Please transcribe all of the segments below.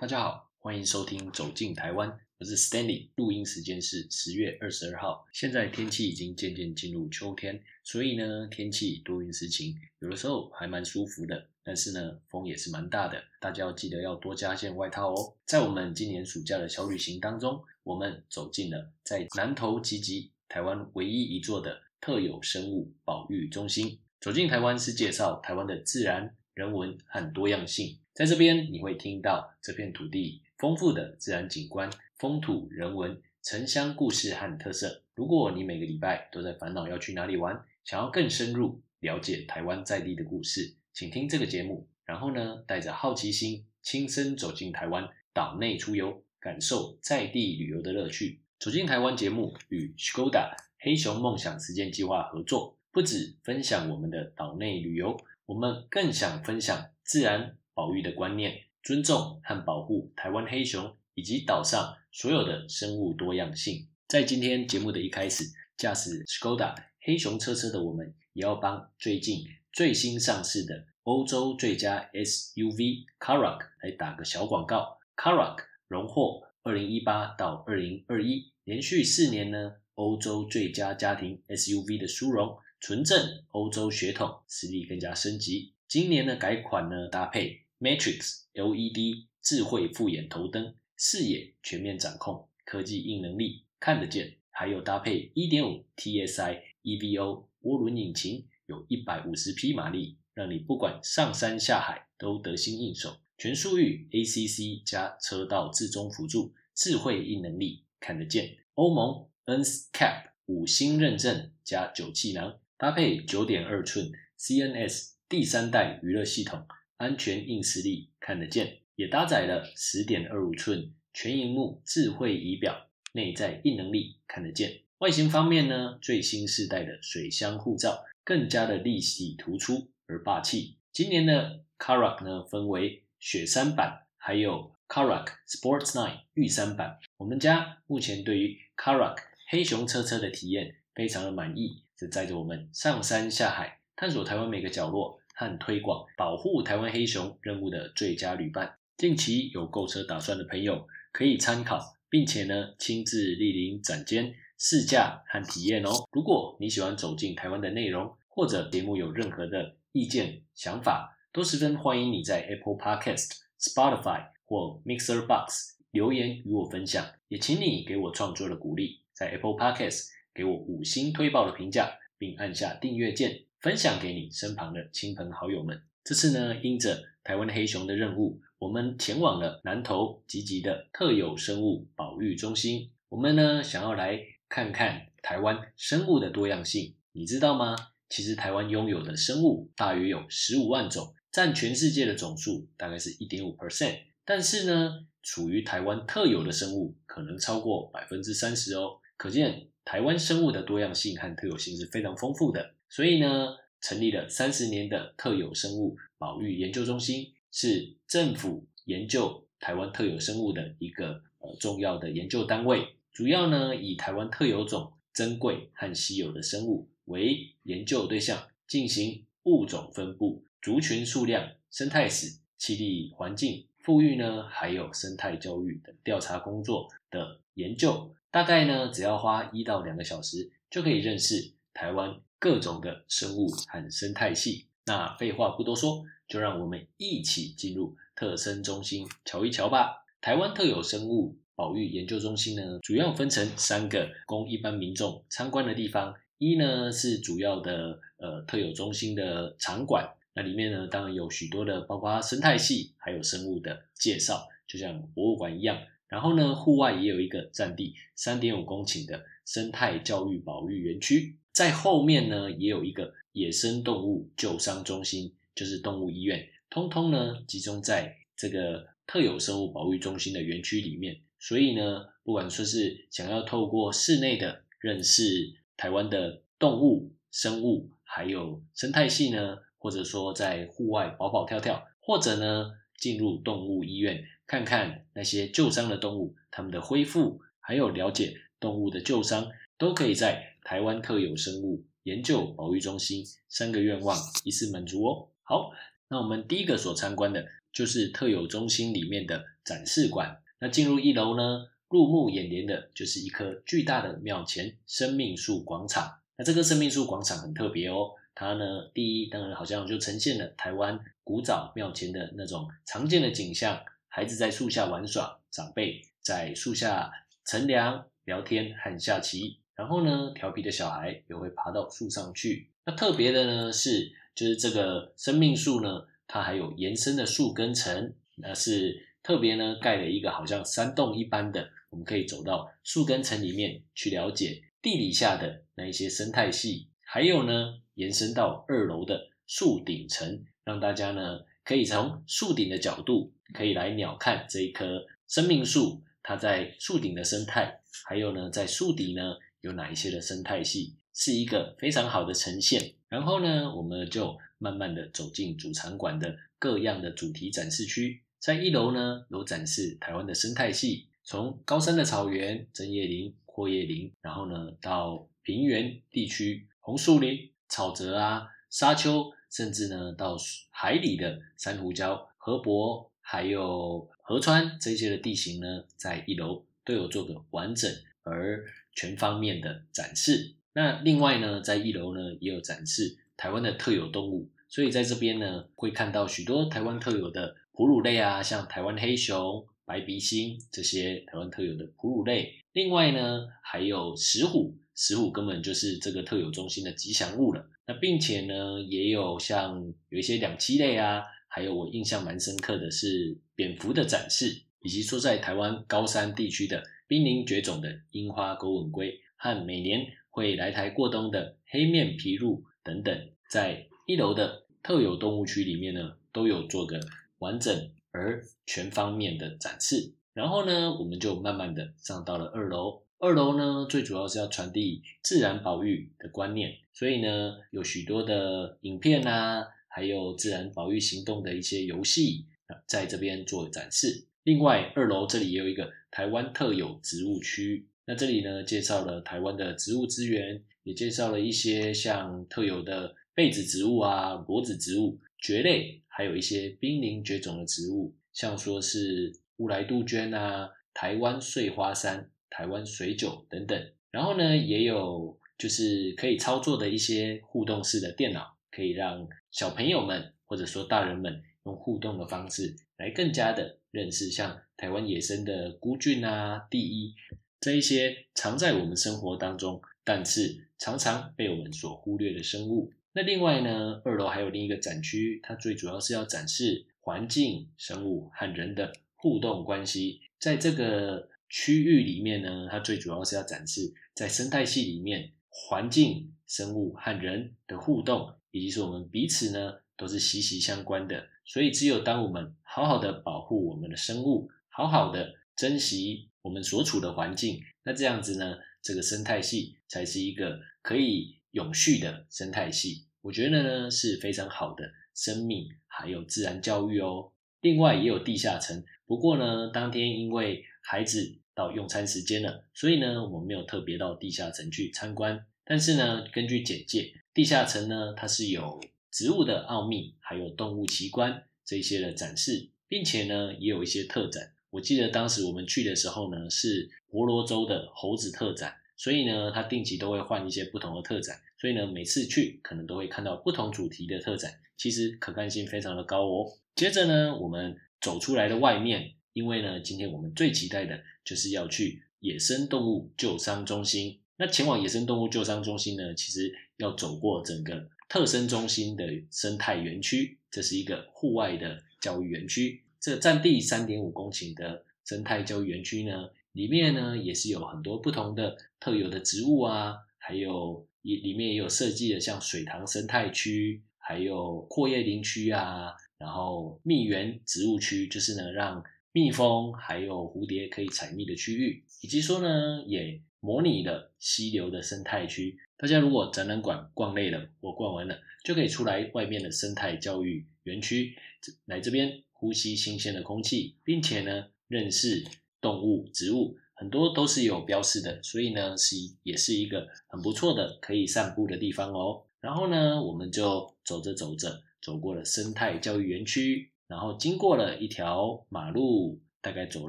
大家好，欢迎收听《走进台湾》，我是 Stanley。录音时间是十月二十二号，现在天气已经渐渐进入秋天，所以呢，天气多云时晴，有的时候还蛮舒服的。但是呢，风也是蛮大的，大家要记得要多加件外套哦。在我们今年暑假的小旅行当中，我们走进了在南投集集台湾唯一一座的特有生物保育中心。走进台湾是介绍台湾的自然、人文和多样性。在这边你会听到这片土地丰富的自然景观、风土人文、城乡故事和特色。如果你每个礼拜都在烦恼要去哪里玩，想要更深入了解台湾在地的故事，请听这个节目。然后呢，带着好奇心，亲身走进台湾岛内出游，感受在地旅游的乐趣。走进台湾节目与 Skoda 黑熊梦想实践计划合作，不止分享我们的岛内旅游，我们更想分享自然。保育的观念，尊重和保护台湾黑熊以及岛上所有的生物多样性。在今天节目的一开始，驾驶 Skoda 黑熊车车的我们，也要帮最近最新上市的欧洲最佳 SUV Karak 来打个小广告。Karak 荣获二零一八到二零二一连续四年呢欧洲最佳家庭 SUV 的殊荣，纯正欧洲血统，实力更加升级。今年的改款呢搭配。Matrix LED 智慧复眼头灯，视野全面掌控，科技硬能力看得见，还有搭配1.5 TSI EVO 涡轮引擎，有一百五十匹马力，让你不管上山下海都得心应手。全速域 ACC 加车道自中辅助，智慧硬能力看得见。欧盟 NCAP 五星认证加九气囊，搭配九点二寸 CNS 第三代娱乐系统。安全硬实力看得见，也搭载了十点二五寸全荧幕智慧仪表，内在硬能力看得见。外形方面呢，最新世代的水箱护罩更加的立体突出而霸气。今年的 Karak 呢分为雪山版，还有 Karak Sports Nine 玉山版。我们家目前对于 Karak 黑熊车车的体验非常的满意，是载着我们上山下海，探索台湾每个角落。和推广保护台湾黑熊任务的最佳旅伴，近期有购车打算的朋友可以参考，并且呢亲自莅临展间试驾和体验哦。如果你喜欢走进台湾的内容，或者节目有任何的意见想法，都十分欢迎你在 Apple Podcast、Spotify 或 Mixer Box 留言与我分享。也请你给我创作的鼓励，在 Apple Podcast 给我五星推爆的评价，并按下订阅键。分享给你身旁的亲朋好友们。这次呢，因着台湾黑熊的任务，我们前往了南投积极的特有生物保育中心。我们呢，想要来看看台湾生物的多样性。你知道吗？其实台湾拥有的生物大约有十五万种，占全世界的总数大概是一点五 percent。但是呢，处于台湾特有的生物可能超过百分之三十哦。可见台湾生物的多样性和特有性是非常丰富的。所以呢，成立了三十年的特有生物保育研究中心，是政府研究台湾特有生物的一个呃重要的研究单位。主要呢以台湾特有种珍贵和稀有的生物为研究对象，进行物种分布、族群数量、生态史、栖地环境、富裕呢，还有生态教育等调查工作的研究。大概呢只要花一到两个小时，就可以认识台湾。各种的生物和生态系，那废话不多说，就让我们一起进入特生中心瞧一瞧吧。台湾特有生物保育研究中心呢，主要分成三个供一般民众参观的地方。一呢是主要的呃特有中心的场馆，那里面呢当然有许多的包括生态系还有生物的介绍，就像博物馆一样。然后呢，户外也有一个占地三点五公顷的生态教育保育园区。在后面呢，也有一个野生动物救伤中心，就是动物医院，通通呢集中在这个特有生物保育中心的园区里面。所以呢，不管说是想要透过室内的认识台湾的动物、生物，还有生态系呢，或者说在户外跑跑跳跳，或者呢进入动物医院看看那些旧伤的动物，它们的恢复，还有了解动物的旧伤，都可以在。台湾特有生物研究保育中心三个愿望一次满足哦。好，那我们第一个所参观的就是特有中心里面的展示馆。那进入一楼呢，入目眼帘的就是一棵巨大的庙前生命树广场。那这个生命树广场很特别哦，它呢，第一当然好像就呈现了台湾古早庙前的那种常见的景象：孩子在树下玩耍，长辈在树下乘凉、聊天和下棋。然后呢，调皮的小孩也会爬到树上去。那特别的呢是，就是这个生命树呢，它还有延伸的树根层，那是特别呢盖了一个好像山洞一般的，我们可以走到树根层里面去了解地底下的那一些生态系。还有呢，延伸到二楼的树顶层，让大家呢可以从树顶的角度，可以来鸟瞰这一棵生命树它在树顶的生态，还有呢在树底呢。有哪一些的生态系是一个非常好的呈现，然后呢，我们就慢慢的走进主场馆的各样的主题展示区，在一楼呢有展示台湾的生态系，从高山的草原、针叶林、阔叶林，然后呢到平原地区红树林、草泽啊、沙丘，甚至呢到海里的珊瑚礁、河泊，还有河川这些的地形呢，在一楼都有做个完整而。全方面的展示。那另外呢，在一楼呢也有展示台湾的特有动物，所以在这边呢会看到许多台湾特有的哺乳类啊，像台湾黑熊、白鼻星这些台湾特有的哺乳类。另外呢，还有石虎，石虎根本就是这个特有中心的吉祥物了。那并且呢，也有像有一些两栖类啊，还有我印象蛮深刻的是蝙蝠的展示，以及说在台湾高山地区的。濒临绝种的樱花狗吻龟和每年会来台过冬的黑面琵鹭等等，在一楼的特有动物区里面呢，都有做个完整而全方面的展示。然后呢，我们就慢慢的上到了二楼。二楼呢，最主要是要传递自然保育的观念，所以呢，有许多的影片啊，还有自然保育行动的一些游戏在这边做展示。另外，二楼这里也有一个台湾特有植物区。那这里呢，介绍了台湾的植物资源，也介绍了一些像特有的被子植物啊、裸子植物、蕨类，还有一些濒临绝种的植物，像说是乌来杜鹃啊、台湾碎花山、台湾水韭等等。然后呢，也有就是可以操作的一些互动式的电脑，可以让小朋友们或者说大人们用互动的方式来更加的。认识像台湾野生的孤菌啊、第一这一些常在我们生活当中，但是常常被我们所忽略的生物。那另外呢，二楼还有另一个展区，它最主要是要展示环境、生物和人的互动关系。在这个区域里面呢，它最主要是要展示在生态系里面环境、生物和人的互动，以及说我们彼此呢都是息息相关的。所以，只有当我们好好的保护我们的生物，好好的珍惜我们所处的环境，那这样子呢，这个生态系才是一个可以永续的生态系。我觉得呢是非常好的生命，还有自然教育哦。另外也有地下层，不过呢，当天因为孩子到用餐时间了，所以呢，我们没有特别到地下层去参观。但是呢，根据简介，地下层呢，它是有。植物的奥秘，还有动物奇观这些的展示，并且呢，也有一些特展。我记得当时我们去的时候呢，是婆罗洲的猴子特展，所以呢，它定期都会换一些不同的特展，所以呢，每次去可能都会看到不同主题的特展，其实可看性非常的高哦。接着呢，我们走出来的外面，因为呢，今天我们最期待的就是要去野生动物救伤中心。那前往野生动物救伤中心呢，其实要走过整个。特生中心的生态园区，这是一个户外的教育园区。这占地三点五公顷的生态教育园区呢，里面呢也是有很多不同的特有的植物啊，还有里面也有设计的像水塘生态区，还有阔叶林区啊，然后蜜源植物区，就是呢让蜜蜂还有蝴蝶可以采蜜的区域，以及说呢也模拟了溪流的生态区。大家如果展览馆逛累了或逛完了，就可以出来外面的生态教育园区，来这边呼吸新鲜的空气，并且呢认识动物、植物，很多都是有标示的，所以呢是也是一个很不错的可以散步的地方哦。然后呢，我们就走着走着，走过了生态教育园区，然后经过了一条马路，大概走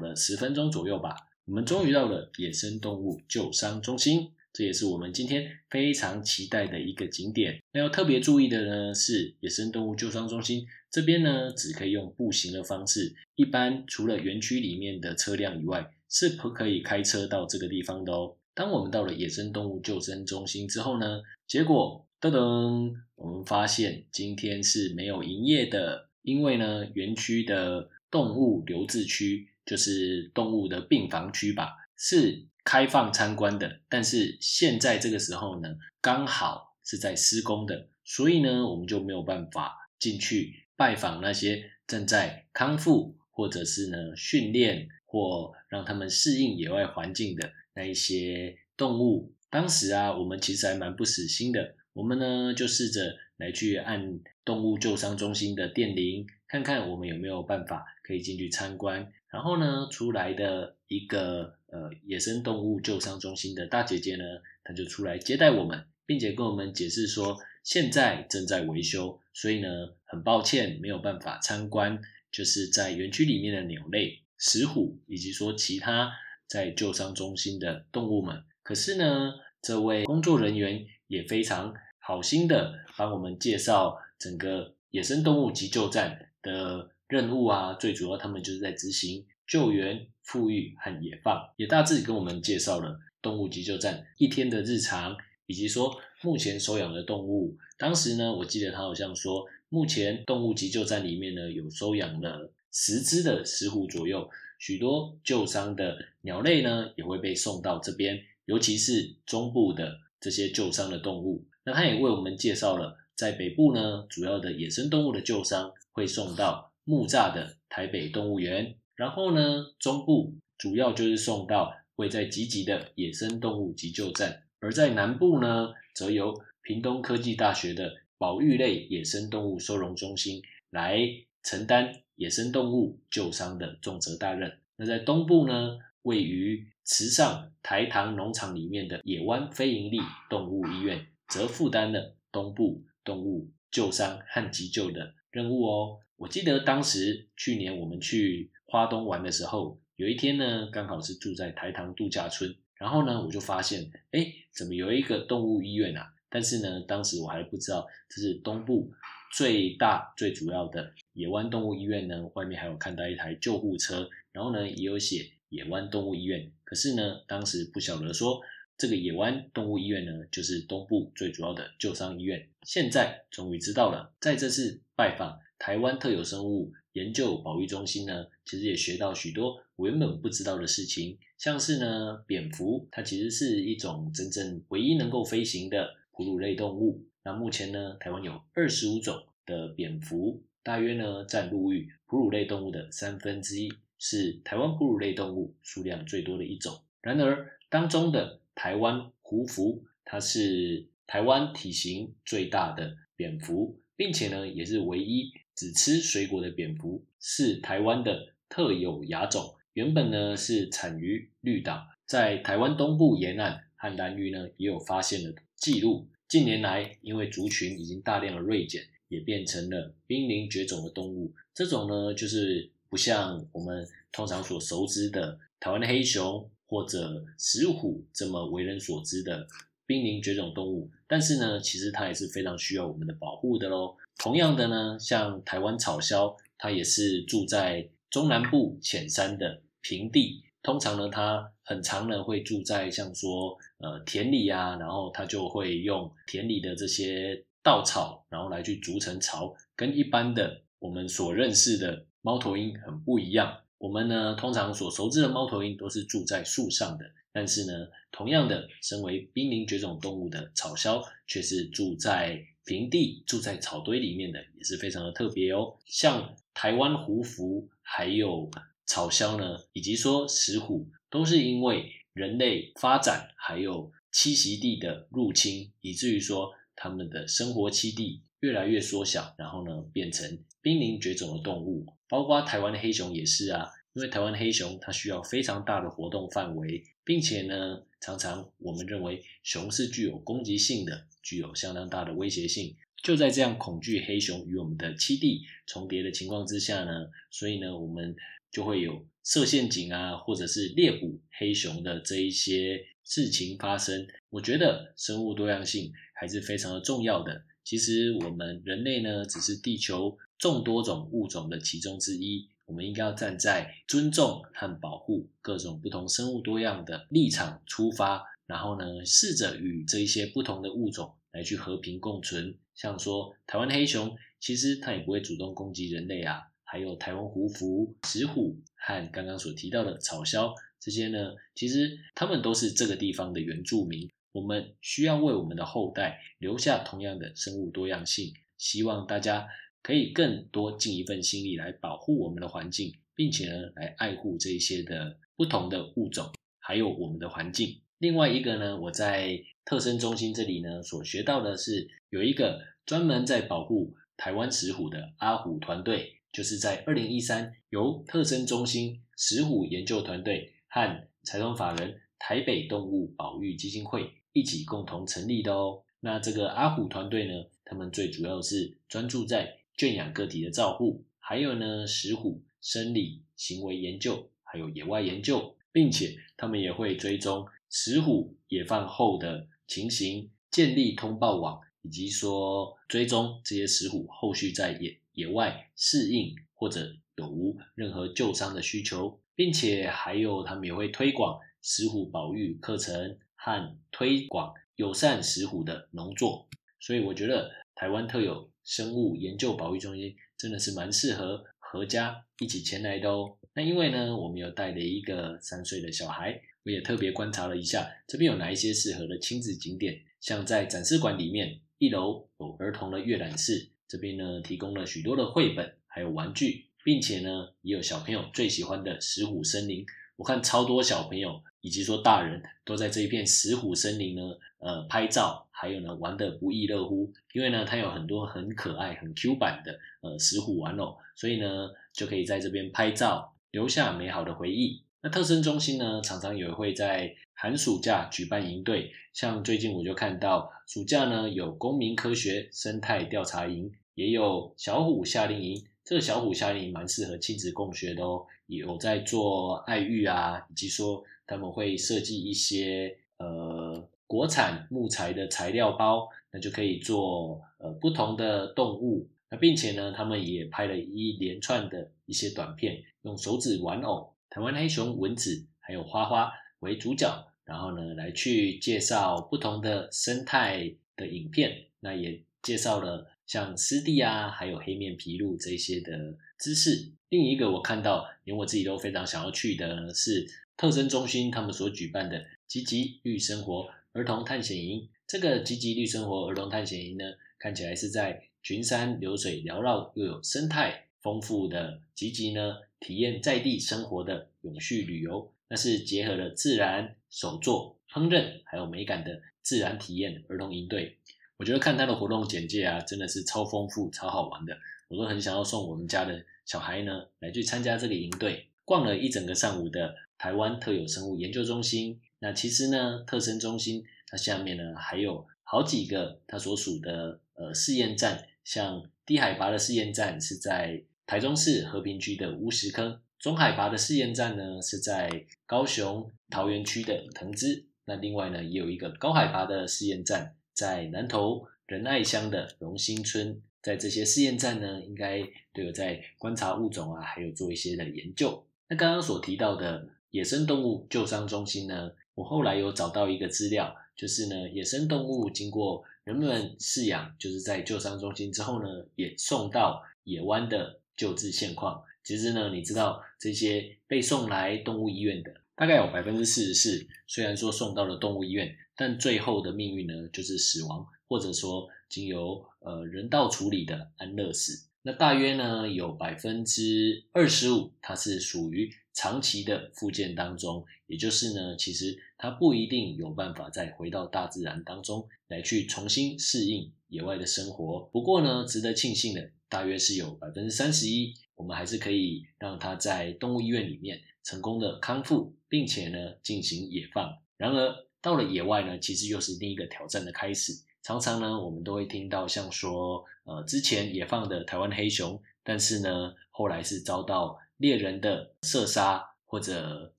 了十分钟左右吧，我们终于到了野生动物救伤中心。这也是我们今天非常期待的一个景点。那要特别注意的呢，是野生动物救伤中心这边呢，只可以用步行的方式。一般除了园区里面的车辆以外，是不可以开车到这个地方的哦。当我们到了野生动物救生中心之后呢，结果噔噔，我们发现今天是没有营业的，因为呢，园区的动物留置区就是动物的病房区吧，是。开放参观的，但是现在这个时候呢，刚好是在施工的，所以呢，我们就没有办法进去拜访那些正在康复或者是呢训练或让他们适应野外环境的那一些动物。当时啊，我们其实还蛮不死心的，我们呢就试着来去按动物救伤中心的电铃，看看我们有没有办法可以进去参观。然后呢，出来的一个呃野生动物救伤中心的大姐姐呢，她就出来接待我们，并且跟我们解释说，现在正在维修，所以呢，很抱歉没有办法参观，就是在园区里面的鸟类、石虎，以及说其他在救伤中心的动物们。可是呢，这位工作人员也非常好心的帮我们介绍整个野生动物急救站的。任务啊，最主要他们就是在执行救援、富裕和野放，也大致跟我们介绍了动物急救站一天的日常，以及说目前收养的动物。当时呢，我记得他好像说，目前动物急救站里面呢有收养了十只的石虎左右，许多救伤的鸟类呢也会被送到这边，尤其是中部的这些救伤的动物。那他也为我们介绍了在北部呢，主要的野生动物的救伤会送到。木栅的台北动物园，然后呢，中部主要就是送到位在集集的野生动物急救站，而在南部呢，则由屏东科技大学的保育类野生动物收容中心来承担野生动物救伤的重责大任。那在东部呢，位于池上台糖农场里面的野湾非营利动物医院，则负担了东部动物救伤和急救的任务哦。我记得当时去年我们去花东玩的时候，有一天呢，刚好是住在台糖度假村，然后呢，我就发现，哎，怎么有一个动物医院啊？但是呢，当时我还不知道这是东部最大最主要的野湾动物医院呢。外面还有看到一台救护车，然后呢，也有写野湾动物医院。可是呢，当时不晓得说这个野湾动物医院呢，就是东部最主要的救伤医院。现在终于知道了，在这次拜访。台湾特有生物研究保育中心呢，其实也学到许多我原本不知道的事情，像是呢，蝙蝠它其实是一种真正唯一能够飞行的哺乳类动物。那目前呢，台湾有二十五种的蝙蝠，大约呢占陆域哺乳类动物的三分之一，是台湾哺乳类动物数量最多的一种。然而当中的台湾胡蝠，它是台湾体型最大的蝙蝠，并且呢，也是唯一。只吃水果的蝙蝠是台湾的特有亚种，原本呢是产于绿岛，在台湾东部沿岸和南屿呢也有发现的记录。近年来，因为族群已经大量的锐减，也变成了濒临绝种的动物。这种呢，就是不像我们通常所熟知的台湾的黑熊或者石虎这么为人所知的濒临绝种动物，但是呢，其实它也是非常需要我们的保护的喽。同样的呢，像台湾草鸮，它也是住在中南部浅山的平地。通常呢，它很常呢会住在像说呃田里啊，然后它就会用田里的这些稻草，然后来去筑成巢，跟一般的我们所认识的猫头鹰很不一样。我们呢通常所熟知的猫头鹰都是住在树上的，但是呢，同样的，身为濒临绝种动物的草鸮，却是住在。平地住在草堆里面的也是非常的特别哦，像台湾胡蝠还有草鸮呢，以及说石虎，都是因为人类发展还有栖息地的入侵，以至于说它们的生活栖地越来越缩小，然后呢变成濒临绝种的动物，包括台湾的黑熊也是啊，因为台湾黑熊它需要非常大的活动范围，并且呢常常我们认为熊是具有攻击性的。具有相当大的威胁性，就在这样恐惧黑熊与我们的栖地重叠的情况之下呢，所以呢，我们就会有设陷阱啊，或者是猎捕黑熊的这一些事情发生。我觉得生物多样性还是非常的重要的。其实我们人类呢，只是地球众多种物种的其中之一。我们应该要站在尊重和保护各种不同生物多样的立场出发，然后呢，试着与这一些不同的物种来去和平共存。像说台湾黑熊，其实它也不会主动攻击人类啊。还有台湾胡蝠、石虎和刚刚所提到的草鸮，这些呢，其实它们都是这个地方的原住民。我们需要为我们的后代留下同样的生物多样性。希望大家。可以更多尽一份心力来保护我们的环境，并且呢，来爱护这些的不同的物种，还有我们的环境。另外一个呢，我在特生中心这里呢，所学到的是有一个专门在保护台湾石虎的阿虎团队，就是在二零一三由特生中心石虎研究团队和财团法人台北动物保育基金会一起共同成立的哦。那这个阿虎团队呢，他们最主要是专注在圈养个体的照护，还有呢，石虎生理行为研究，还有野外研究，并且他们也会追踪石虎野放后的情形，建立通报网，以及说追踪这些石虎后续在野野外适应或者有无任何救伤的需求，并且还有他们也会推广石虎保育课程和推广友善石虎的农作，所以我觉得台湾特有。生物研究保育中心真的是蛮适合合家一起前来的哦。那因为呢，我们有带了一个三岁的小孩，我也特别观察了一下，这边有哪一些适合的亲子景点。像在展示馆里面，一楼有儿童的阅览室，这边呢提供了许多的绘本，还有玩具，并且呢也有小朋友最喜欢的石虎森林。我看超多小朋友以及说大人都在这一片石虎森林呢，呃，拍照，还有呢玩得不亦乐乎。因为呢，它有很多很可爱、很 Q 版的呃石虎玩偶，所以呢就可以在这边拍照，留下美好的回忆。那特生中心呢，常常也会在寒暑假举办营队，像最近我就看到暑假呢有公民科学生态调查营，也有小虎夏令营。这个小虎夏令营蛮适合亲子共学的哦。有在做爱育啊，以及说他们会设计一些呃国产木材的材料包，那就可以做呃不同的动物。那并且呢，他们也拍了一连串的一些短片，用手指玩偶、台湾黑熊、蚊子还有花花为主角，然后呢来去介绍不同的生态的影片。那也介绍了像湿地啊，还有黑面琵鹭这些的知识。另一个我看到，连我自己都非常想要去的是特生中心他们所举办的“吉吉绿生活儿童探险营”。这个“吉吉绿生活儿童探险营”呢，看起来是在群山流水缭绕又有生态丰富的吉吉呢，体验在地生活的永续旅游。那是结合了自然、手作、烹饪还有美感的自然体验儿童营队。我觉得看他的活动简介啊，真的是超丰富、超好玩的，我都很想要送我们家的。小孩呢，来去参加这个营队，逛了一整个上午的台湾特有生物研究中心。那其实呢，特生中心它下面呢还有好几个它所属的呃试验站，像低海拔的试验站是在台中市和平区的乌石坑，中海拔的试验站呢是在高雄桃园区的藤枝。那另外呢，也有一个高海拔的试验站在南投仁爱乡的荣兴村。在这些试验站呢，应该都有在观察物种啊，还有做一些的研究。那刚刚所提到的野生动物救伤中心呢，我后来有找到一个资料，就是呢，野生动物经过人们饲养，就是在救伤中心之后呢，也送到野湾的救治现况。其实呢，你知道这些被送来动物医院的，大概有百分之四十四，虽然说送到了动物医院，但最后的命运呢，就是死亡，或者说。经由呃人道处理的安乐死，那大约呢有百分之二十五，它是属于长期的复健当中，也就是呢，其实它不一定有办法再回到大自然当中来去重新适应野外的生活。不过呢，值得庆幸的，大约是有百分之三十一，我们还是可以让它在动物医院里面成功的康复，并且呢进行野放。然而到了野外呢，其实又是另一个挑战的开始。常常呢，我们都会听到像说，呃，之前野放的台湾黑熊，但是呢，后来是遭到猎人的射杀，或者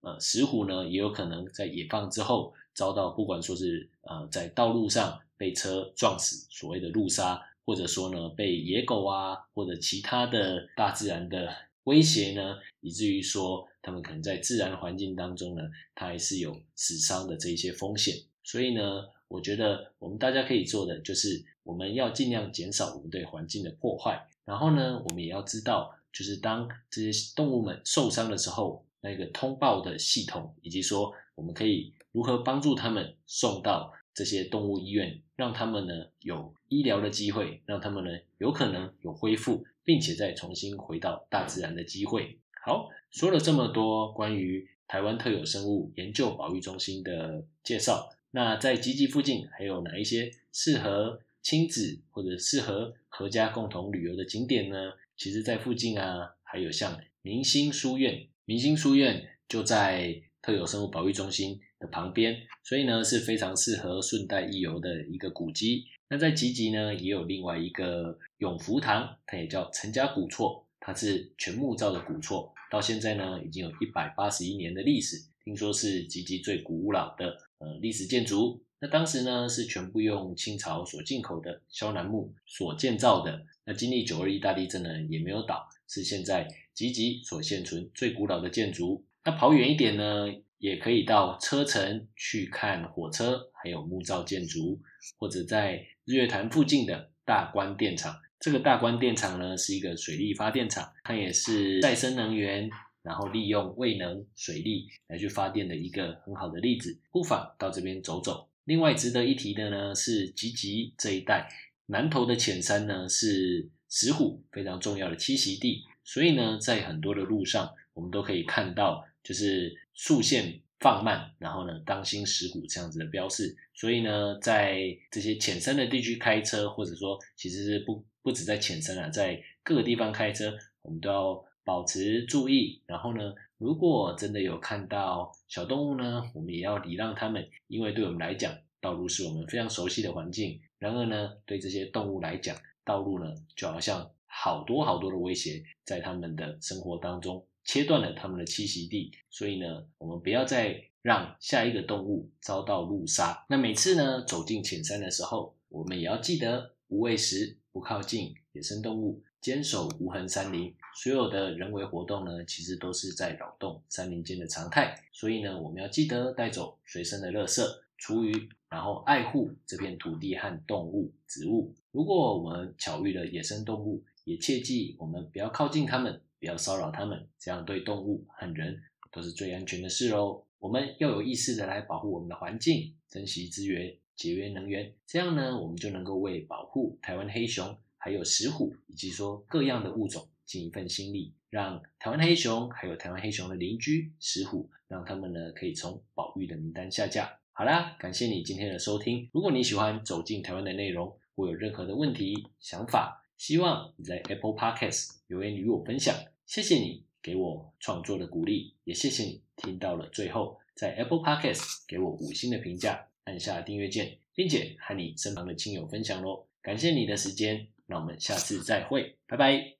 呃，石虎呢，也有可能在野放之后遭到，不管说是呃，在道路上被车撞死，所谓的路杀，或者说呢，被野狗啊，或者其他的大自然的威胁呢，以至于说他们可能在自然环境当中呢，它还是有死伤的这一些风险。所以呢，我觉得我们大家可以做的就是，我们要尽量减少我们对环境的破坏。然后呢，我们也要知道，就是当这些动物们受伤的时候，那个通报的系统，以及说我们可以如何帮助他们送到这些动物医院，让他们呢有医疗的机会，让他们呢有可能有恢复，并且再重新回到大自然的机会。好，说了这么多关于台湾特有生物研究保育中心的介绍。那在吉吉附近还有哪一些适合亲子或者适合合家共同旅游的景点呢？其实，在附近啊，还有像明星书院，明星书院就在特有生物保育中心的旁边，所以呢是非常适合顺带一游的一个古迹。那在吉吉呢，也有另外一个永福堂，它也叫陈家古厝，它是全木造的古厝，到现在呢已经有一百八十一年的历史，听说是吉吉最古老的。呃，历史建筑，那当时呢是全部用清朝所进口的萧楠木所建造的。那经历九二一大地震呢，也没有倒，是现在吉吉所现存最古老的建筑。那跑远一点呢，也可以到车城去看火车，还有木造建筑，或者在日月潭附近的大关电厂。这个大关电厂呢，是一个水力发电厂，它也是再生能源。然后利用未能水力来去发电的一个很好的例子，不妨到这边走走。另外值得一提的呢是吉吉这一带南头的浅山呢是石虎非常重要的栖息地，所以呢在很多的路上我们都可以看到就是速线放慢，然后呢当心石虎这样子的标示。所以呢在这些浅山的地区开车，或者说其实是不不止在浅山啊，在各个地方开车，我们都要。保持注意，然后呢，如果真的有看到小动物呢，我们也要礼让它们，因为对我们来讲，道路是我们非常熟悉的环境。然而呢，对这些动物来讲，道路呢就好像好多好多的威胁，在他们的生活当中切断了他们的栖息地。所以呢，我们不要再让下一个动物遭到路杀。那每次呢走进浅山的时候，我们也要记得无喂食，不靠近野生动物。坚守无痕山林，所有的人为活动呢，其实都是在扰动山林间的常态。所以呢，我们要记得带走随身的垃圾、厨余，然后爱护这片土地和动物、植物。如果我们巧遇了野生动物，也切记我们不要靠近它们，不要骚扰它们，这样对动物和人都是最安全的事哦。我们要有意识的来保护我们的环境，珍惜资源，节约能源，这样呢，我们就能够为保护台湾黑熊。还有石虎，以及说各样的物种尽一份心力，让台湾黑熊还有台湾黑熊的邻居石虎，让他们呢可以从保育的名单下架。好啦，感谢你今天的收听。如果你喜欢走进台湾的内容，或有任何的问题想法，希望你在 Apple Podcast 留言与我分享。谢谢你给我创作的鼓励，也谢谢你听到了最后，在 Apple Podcast 给我五星的评价，按下订阅键，并且和你身旁的亲友分享喽。感谢你的时间。那我们下次再会，拜拜。